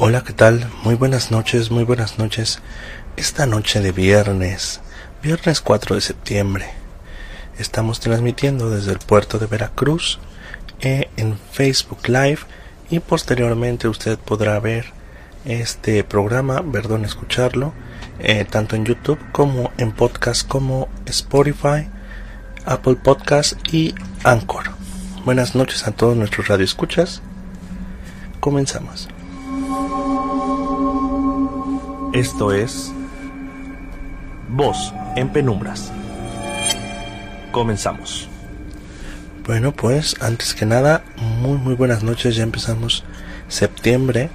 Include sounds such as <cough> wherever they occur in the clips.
Hola, ¿qué tal? Muy buenas noches, muy buenas noches. Esta noche de viernes, viernes 4 de septiembre, estamos transmitiendo desde el puerto de Veracruz eh, en Facebook Live y posteriormente usted podrá ver este programa, perdón, escucharlo, eh, tanto en YouTube como en podcast como Spotify, Apple Podcast y Anchor. Buenas noches a todos nuestros radioescuchas. Comenzamos. Esto es Voz en Penumbras. Comenzamos. Bueno, pues antes que nada, muy muy buenas noches, ya empezamos septiembre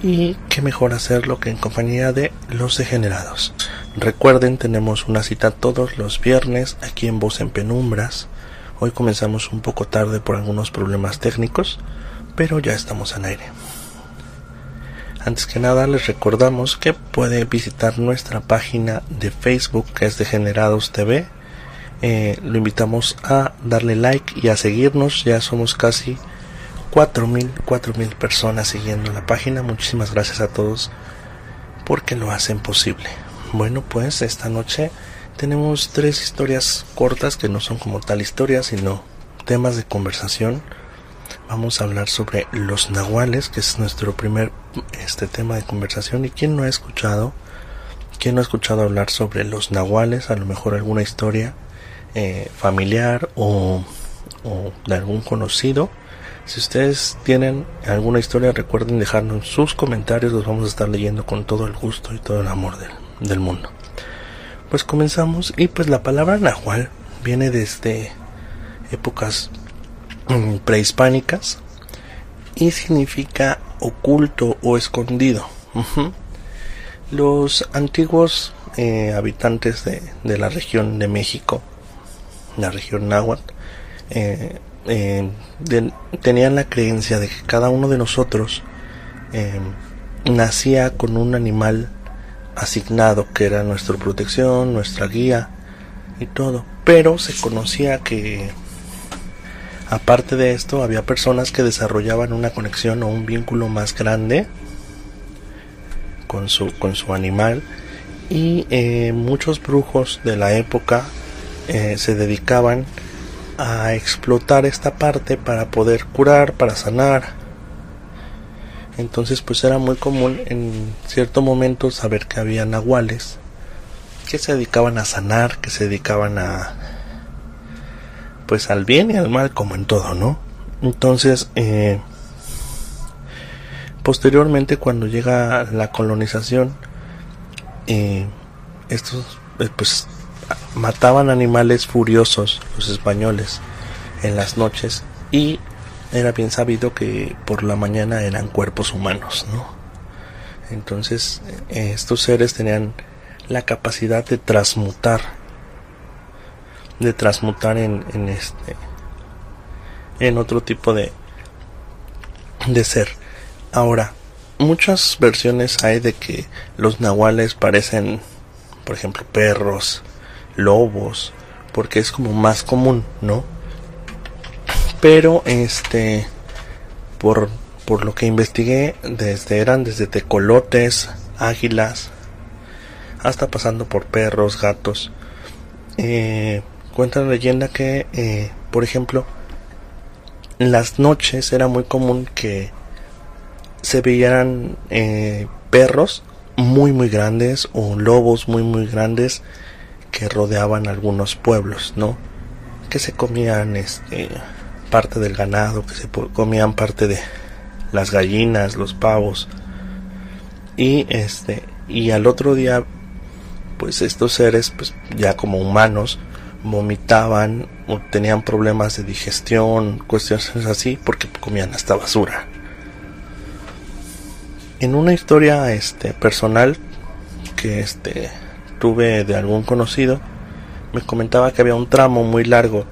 y qué mejor hacerlo que en compañía de los degenerados. Recuerden, tenemos una cita todos los viernes aquí en Voz en Penumbras. Hoy comenzamos un poco tarde por algunos problemas técnicos, pero ya estamos en aire. Antes que nada les recordamos que puede visitar nuestra página de Facebook que es Degenerados TV. Eh, lo invitamos a darle like y a seguirnos. Ya somos casi 4.000 4.000 personas siguiendo la página. Muchísimas gracias a todos porque lo hacen posible. Bueno pues esta noche tenemos tres historias cortas que no son como tal historias sino temas de conversación vamos a hablar sobre los nahuales, que es nuestro primer este tema de conversación. ¿Y quién no ha escuchado? ¿Quién no ha escuchado hablar sobre los nahuales? A lo mejor alguna historia eh, familiar o, o, de algún conocido. Si ustedes tienen alguna historia, recuerden dejarnos sus comentarios, los vamos a estar leyendo con todo el gusto y todo el amor del, del mundo. Pues comenzamos y pues la palabra nahual viene desde épocas prehispánicas y significa oculto o escondido. Los antiguos eh, habitantes de, de, la región de México, la región náhuatl, eh, eh, tenían la creencia de que cada uno de nosotros nacía con un animal asignado que era nuestra protección, nuestra guía y todo, pero se conocía que Aparte de esto, había personas que desarrollaban una conexión o un vínculo más grande con su, con su animal y eh, muchos brujos de la época eh, se dedicaban a explotar esta parte para poder curar, para sanar. Entonces pues era muy común en cierto momento saber que había nahuales que se dedicaban a sanar, que se dedicaban a pues al bien y al mal como en todo, ¿no? Entonces, eh, posteriormente cuando llega la colonización, eh, estos eh, pues mataban animales furiosos los españoles en las noches y era bien sabido que por la mañana eran cuerpos humanos, ¿no? Entonces estos seres tenían la capacidad de transmutar de transmutar en, este en otro tipo de de ser. Ahora muchas versiones hay de que los nahuales parecen por ejemplo perros lobos porque es como más común no pero este por por lo que investigué desde eran desde tecolotes águilas hasta pasando por perros gatos eh, Cuenta la leyenda que, eh, por ejemplo, en las noches era muy común que se veían eh, perros muy muy grandes o lobos muy muy grandes que rodeaban algunos pueblos, ¿no? Que se comían este parte del ganado, que se comían parte de las gallinas, los pavos. Y este y al otro día pues estos seres pues ya como humanos vomitaban o tenían problemas de digestión, cuestiones así, porque comían hasta basura. En una historia este personal que este tuve de algún conocido, me comentaba que había un tramo muy largo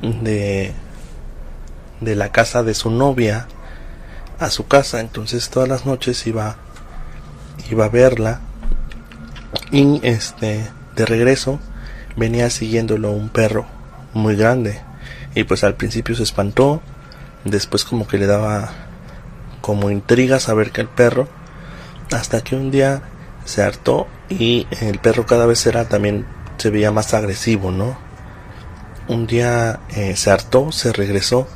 de de la casa de su novia a su casa, entonces todas las noches iba iba a verla y este de regreso venía siguiéndolo un perro muy grande y pues al principio se espantó después como que le daba como intriga saber que el perro hasta que un día se hartó y el perro cada vez era también se veía más agresivo, ¿no? Un día eh, se hartó, se regresó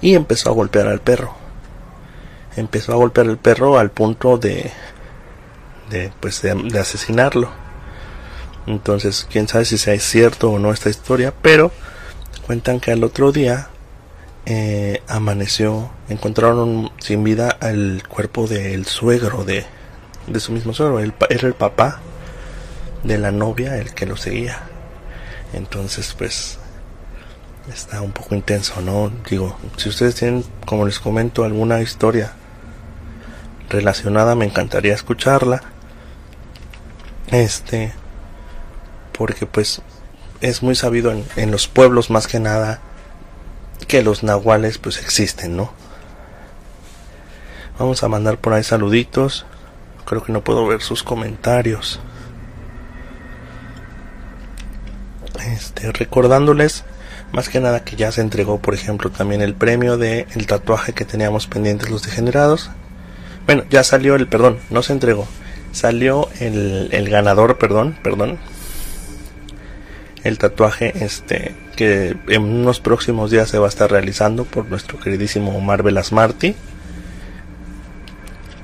y empezó a golpear al perro. Empezó a golpear al perro al punto de, de pues de, asesinarlo. Entonces, quién sabe si sea cierto o no esta historia, pero cuentan que al otro día eh, amaneció, encontraron sin vida el cuerpo del suegro de, de su mismo suegro, era el papá de la novia el que lo seguía. Entonces, pues está un poco intenso, ¿no? Digo, si ustedes tienen, como les comento, alguna historia relacionada, me encantaría escucharla. Este, porque pues es muy sabido en, en los pueblos más que nada que los nahuales pues existen, ¿no? Vamos a mandar por ahí saluditos. Creo que no puedo ver sus comentarios. Este, recordándoles más que nada que ya se entregó, por ejemplo, también el premio de el tatuaje que teníamos pendientes los degenerados. Bueno, ya salió el, perdón, no se entregó. Salió el, el ganador, perdón, perdón. El tatuaje, este, que en unos próximos días se va a estar realizando por nuestro queridísimo Omar Velasmarty.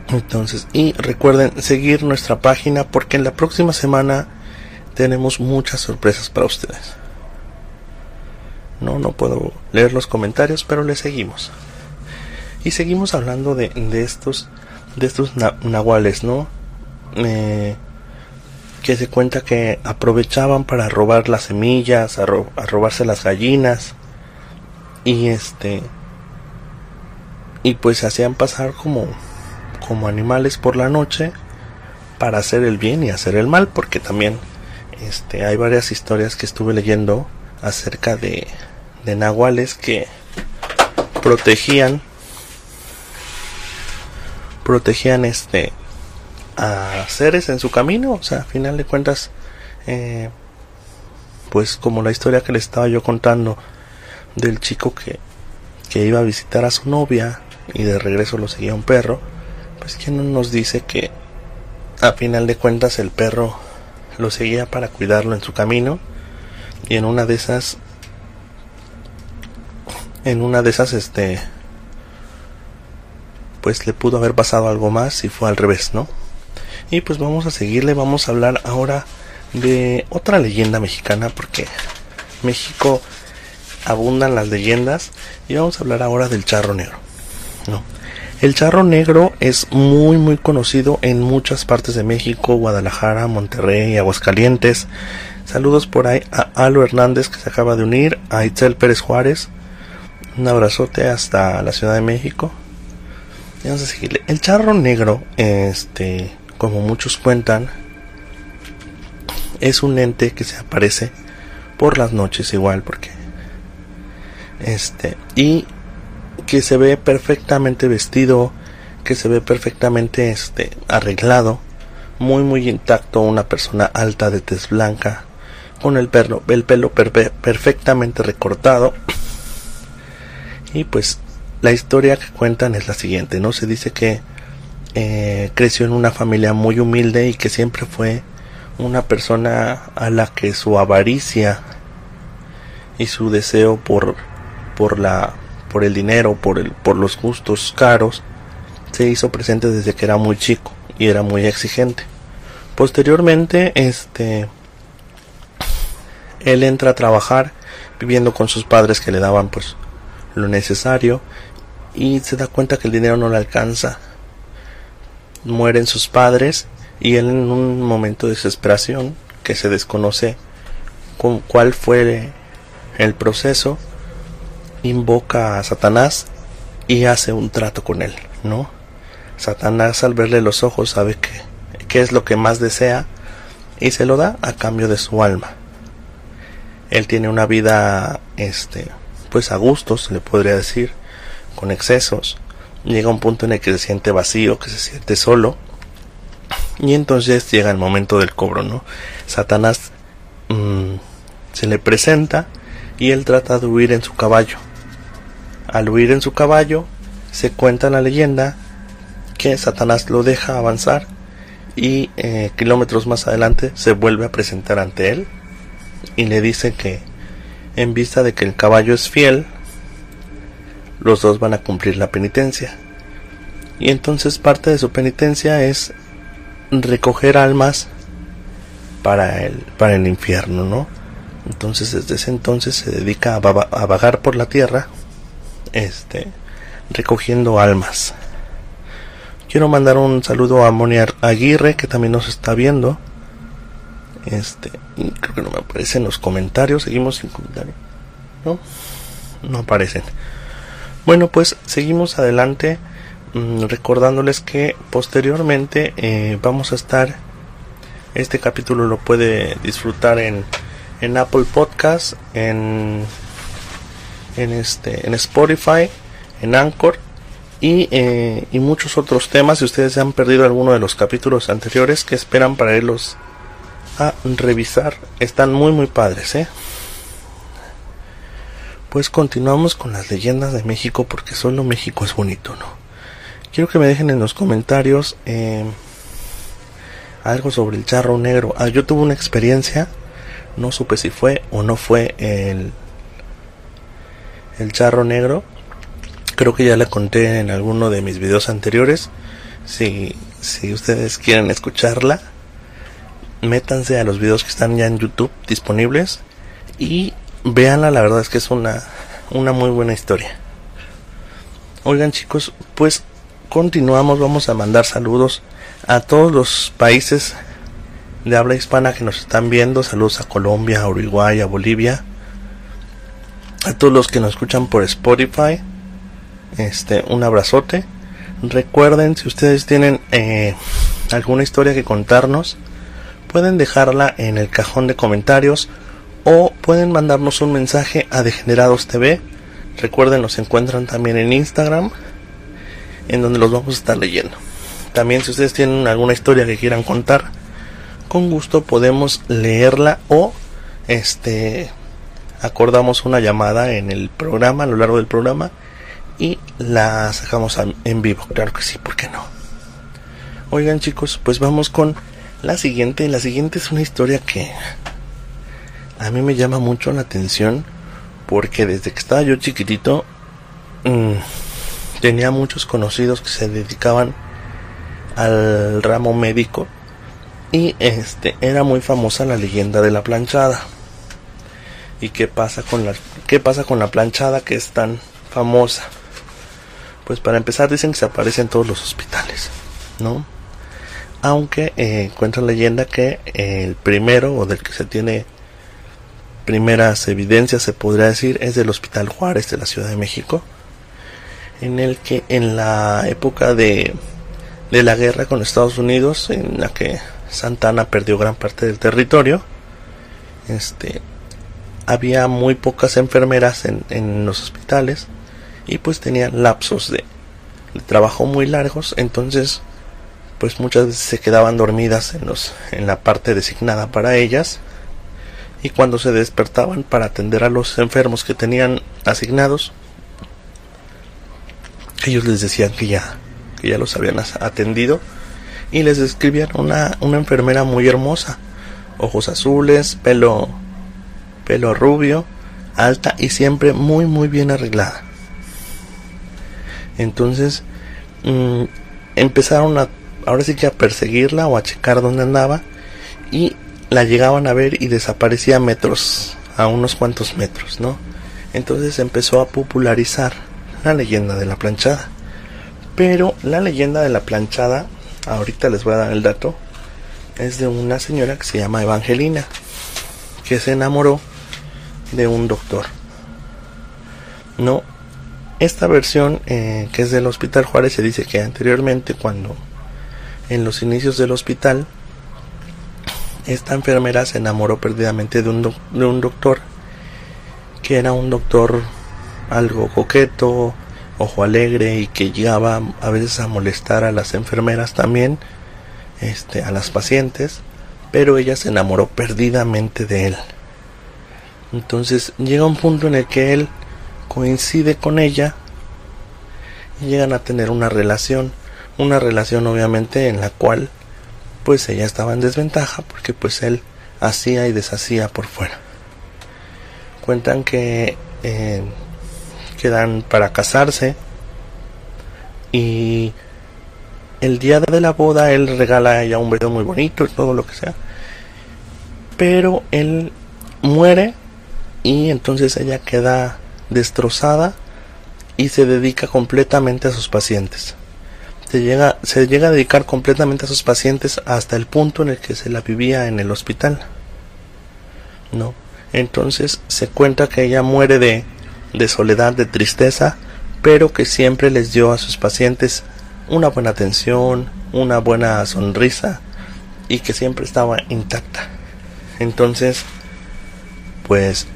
Entonces, y recuerden seguir nuestra página porque en la próxima semana tenemos muchas sorpresas para ustedes. No, no puedo leer los comentarios, pero le seguimos. Y seguimos hablando de, de estos, de estos nahuales, ¿no? Eh, que se cuenta que aprovechaban para robar las semillas, a, robarse las gallinas y este y pues se hacían pasar como como animales por la noche para hacer el bien y hacer el mal porque también este, hay varias historias que estuve leyendo acerca de, de nahuales que protegían protegían este a seres en su camino o sea a final de cuentas eh, pues como la historia que le estaba yo contando del chico que, que iba a visitar a su novia y de regreso lo seguía un perro pues quién no nos dice que a final de cuentas el perro lo seguía para cuidarlo en su camino y en una de esas en una de esas este pues le pudo haber pasado algo más y fue al revés, ¿no? Y pues vamos a seguirle, vamos a hablar ahora de otra leyenda mexicana porque México abundan las leyendas y vamos a hablar ahora del charro negro, ¿no? El charro negro es muy muy conocido en muchas partes de México, Guadalajara, Monterrey, Aguascalientes. Saludos por ahí a Alo Hernández que se acaba de unir, a Itzel Pérez Juárez. Un abrazote hasta la Ciudad de México. vamos a seguirle. El charro negro, este, como muchos cuentan, es un ente que se aparece por las noches igual porque este y que se ve perfectamente vestido, que se ve perfectamente este arreglado, muy muy intacto, una persona alta de tez blanca, con el pelo, el pelo perfectamente recortado. Y pues la historia que cuentan es la siguiente, ¿no? Se dice que eh, creció en una familia muy humilde y que siempre fue una persona a la que su avaricia y su deseo por, por la por el dinero, por, el, por los gustos caros, se hizo presente desde que era muy chico y era muy exigente. Posteriormente, este, él entra a trabajar viviendo con sus padres que le daban pues lo necesario y se da cuenta que el dinero no le alcanza. Mueren sus padres y él en un momento de desesperación que se desconoce con cuál fue el proceso invoca a Satanás y hace un trato con él, ¿no? Satanás al verle los ojos sabe que qué es lo que más desea y se lo da a cambio de su alma. Él tiene una vida este pues a gustos, le podría decir, con excesos. Llega un punto en el que se siente vacío, que se siente solo. Y entonces llega el momento del cobro, ¿no? Satanás mm, se le presenta y él trata de huir en su caballo al huir en su caballo, se cuenta la leyenda que Satanás lo deja avanzar y eh, kilómetros más adelante se vuelve a presentar ante él y le dice que en vista de que el caballo es fiel, los dos van a cumplir la penitencia. Y entonces parte de su penitencia es recoger almas para el, para el infierno, ¿no? Entonces desde ese entonces se dedica a, vagar por la tierra, este, recogiendo almas. Quiero mandar un saludo a Monia Aguirre, que también nos está viendo. Este, creo que no me aparecen los comentarios. Seguimos sin comentarios. ¿No? No aparecen. Bueno, pues seguimos adelante. Mm, recordándoles que posteriormente eh, vamos a estar. Este capítulo lo puede disfrutar en, en Apple Podcast, en, en, este, en Spotify, en Anchor y, y, muchos otros temas. Si ustedes se han perdido alguno de los capítulos anteriores que esperan para irlos a revisar, están muy muy padres, ¿eh? Pues continuamos con las leyendas de México porque solo México es bonito, ¿no? Quiero que me dejen en los comentarios eh, algo sobre el charro negro. Ah, yo tuve una experiencia, no supe si fue o no fue el, el charro negro Creo que ya la conté en alguno de mis videos anteriores. Si, si ustedes quieren escucharla, métanse a los videos que están ya en YouTube disponibles y véanla. La verdad es que es una, una muy buena historia. Oigan chicos, pues continuamos. Vamos a mandar saludos a todos los países de habla hispana que nos están viendo. Saludos a Colombia, a Uruguay, a Bolivia. A todos los que nos escuchan por Spotify este, un abrazote. Recuerden, si ustedes tienen eh, alguna historia que contarnos, pueden dejarla en el cajón de comentarios o pueden mandarnos un mensaje a Degenerados TV. Recuerden, nos encuentran también en Instagram, en donde los vamos a estar leyendo. También si ustedes tienen alguna historia que quieran contar, con gusto podemos leerla o este acordamos una llamada en el programa a lo largo del programa y la sacamos en vivo. Claro que sí, ¿por qué no? Oigan chicos, pues vamos con la siguiente. La siguiente es una historia que a mí me llama mucho la atención porque desde que estaba yo chiquitito mm, tenía muchos conocidos que se dedicaban al ramo médico y este era muy famosa la leyenda de la planchada. ¿Y qué pasa con la qué pasa con la planchada que es tan famosa? Pues para empezar dicen que se aparece en todos los hospitales, ¿no? Aunque eh, cuenta leyenda que el primero o del que se tiene primeras evidencias se podría decir es del Hospital Juárez de la Ciudad de México, en el que en la época de, de la guerra con Estados Unidos, en la que Santana perdió gran parte del territorio, este, había muy pocas enfermeras en, en los hospitales y pues tenían lapsos de, trabajo muy largos, entonces pues muchas veces se quedaban dormidas en los en la parte designada para ellas y cuando se despertaban para atender a los enfermos que tenían asignados ellos les decían que ya que ya los habían atendido y les describían una, una enfermera muy hermosa ojos azules pelo pelo rubio alta y siempre muy muy bien arreglada. Entonces mm, empezaron a, ahora sí que a perseguirla o a checar dónde andaba y la llegaban a ver y desaparecía metros, a unos cuantos metros, ¿no? Entonces empezó a popularizar la leyenda de la planchada. Pero la leyenda de la planchada, ahorita les voy a dar el dato, es de una señora que se llama Evangelina, que se enamoró de un doctor. No, esta versión, eh, que es del Hospital Juárez, se dice que anteriormente, cuando en los inicios del hospital, esta enfermera se enamoró perdidamente de un, de un doctor, que era un doctor algo coqueto, ojo alegre y que llegaba a veces a molestar a las enfermeras también, este, a las pacientes, pero ella se enamoró perdidamente de él. Entonces llega un punto en el que él coincide con ella y llegan a tener una relación, una relación obviamente en la cual pues ella estaba en desventaja porque pues él hacía y deshacía por fuera. Cuentan que eh, quedan para casarse y el día de la boda él regala a ella un vestido muy bonito y todo lo que sea. Pero él muere y entonces ella queda destrozada y se dedica completamente a sus pacientes. Se llega, se llega a dedicar completamente a sus pacientes hasta el punto en el que se la vivía en el hospital. ¿No? Entonces se cuenta que ella muere de, de soledad, de tristeza, pero que siempre les dio a sus pacientes una buena atención, una buena sonrisa y que siempre estaba intacta. Entonces, pues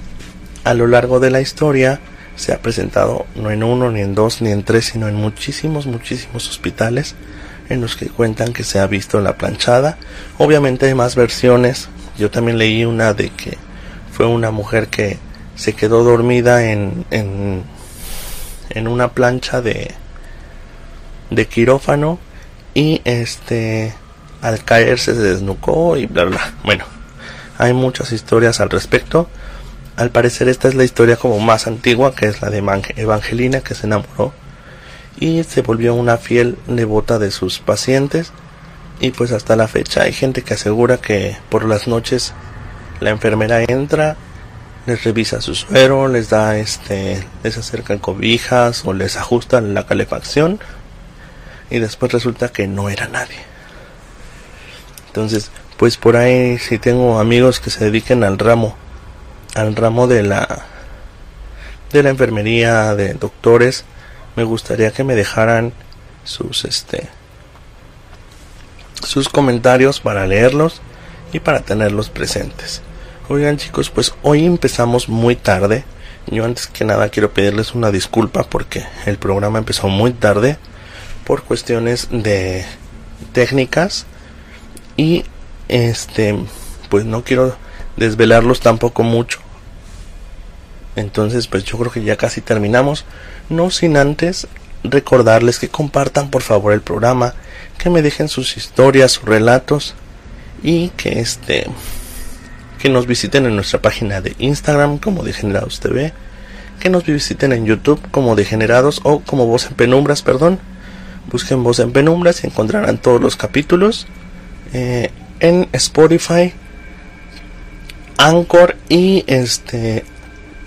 a lo largo de la historia se ha presentado no en uno, ni en dos, ni en tres, sino en muchísimos, muchísimos hospitales en los que cuentan que se ha visto la planchada. Obviamente hay más versiones. Yo también leí una de que fue una mujer que se quedó dormida en, en, en una plancha de, de quirófano y este al caerse se desnucó y bla bla. Bueno, hay muchas historias al respecto. Al parecer esta es la historia como más antigua, que es la de Evangelina, que se enamoró y se volvió una fiel devota de sus pacientes. Y pues hasta la fecha hay gente que asegura que por las noches la enfermera entra, les revisa su suero, les da este, les acercan cobijas o les ajustan la calefacción y después resulta que no era nadie. Entonces, pues por ahí si tengo amigos que se dediquen al ramo al ramo de la de la enfermería de doctores me gustaría que me dejaran sus este sus comentarios para leerlos y para tenerlos presentes oigan chicos pues hoy empezamos muy tarde yo antes que nada quiero pedirles una disculpa porque el programa empezó muy tarde por cuestiones de técnicas y este pues no quiero desvelarlos tampoco mucho. Entonces, pues yo creo que ya casi terminamos. No sin antes recordarles que compartan por favor el programa, que me dejen sus historias, sus relatos y que este que nos visiten en nuestra página de Instagram como Degenerados TV, que nos visiten en YouTube como Degenerados o como Voz en Penumbras, perdón. Busquen Voz en Penumbras y encontrarán todos los capítulos eh, en Spotify Anchor y este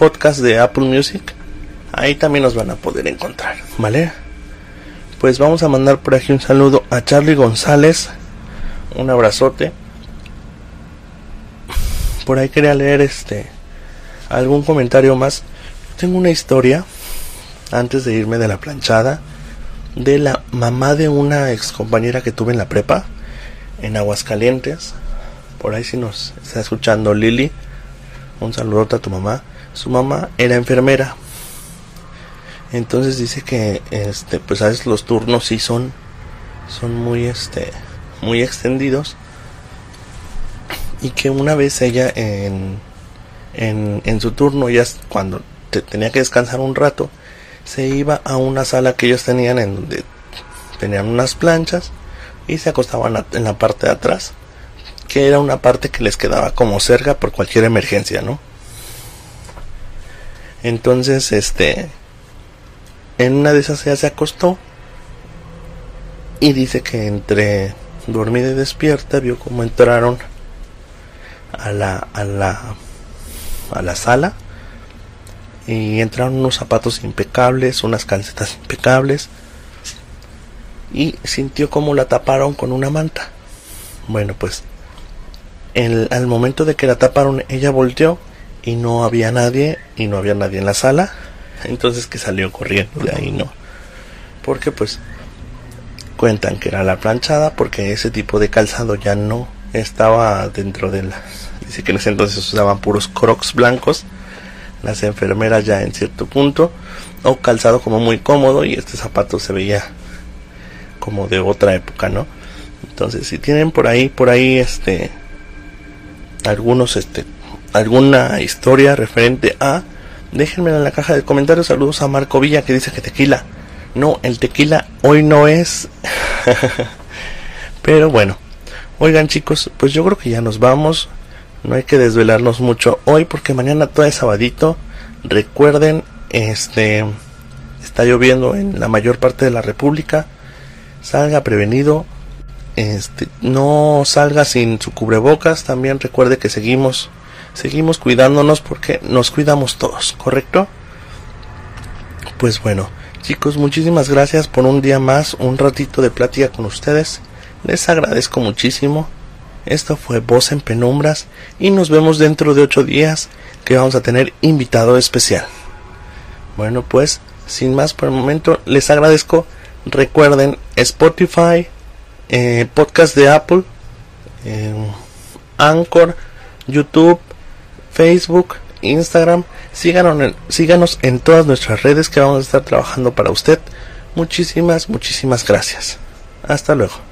podcast de Apple Music. Ahí también nos van a poder encontrar, ¿vale? Pues vamos a mandar por aquí un saludo a Charlie González. Un abrazote. Por ahí quería leer este algún comentario más. Tengo una historia antes de irme de la planchada de la mamá de una ex compañera que tuve en la prepa en Aguascalientes por ahí si nos está escuchando Lili, un saludote a tu mamá. Su mamá era enfermera. Entonces dice que este pues a veces los turnos sí son son muy este muy extendidos y que una vez ella en en, en su turno ya cuando tenía que descansar un rato se iba a una sala que ellos tenían en donde tenían unas planchas y se acostaban en la parte de atrás que era una parte que les quedaba como cerca por cualquier emergencia, ¿no? Entonces, este, en una de esas ya se acostó y dice que entre dormida y despierta vio cómo entraron a la a la a la sala y entraron unos zapatos impecables, unas calcetas impecables y sintió como la taparon con una manta. Bueno, pues al momento de que la taparon, ella volteó y no había nadie y no había nadie en la sala. Entonces que salió corriendo de ahí, ¿no? Porque pues cuentan que era la planchada porque ese tipo de calzado ya no estaba dentro de las... Dice que en ese entonces usaban puros crocs blancos, las enfermeras ya en cierto punto, o calzado como muy cómodo y este zapato se veía como de otra época, ¿no? Entonces si tienen por ahí, por ahí este algunos este alguna historia referente a déjenmela en la caja de comentarios saludos a Marco Villa que dice que tequila no el tequila hoy no es <laughs> pero bueno Oigan chicos, pues yo creo que ya nos vamos. No hay que desvelarnos mucho hoy porque mañana todo es sabadito. Recuerden, este está lloviendo en la mayor parte de la República. Salga prevenido. Este, no salga sin su cubrebocas. También recuerde que seguimos seguimos cuidándonos porque nos cuidamos todos, ¿correcto? Pues bueno, chicos, muchísimas gracias por un día más, un ratito de plática con ustedes. Les agradezco muchísimo. Esto fue Voz en Penumbras y nos vemos dentro de ocho días que vamos a tener invitado especial. Bueno, pues, sin más por el momento, les agradezco. Recuerden Spotify, eh, podcast de Apple, eh, Anchor, YouTube, Facebook, Instagram. Síganos en, todas nuestras redes que vamos a estar trabajando para usted. Muchísimas, muchísimas gracias. Hasta luego.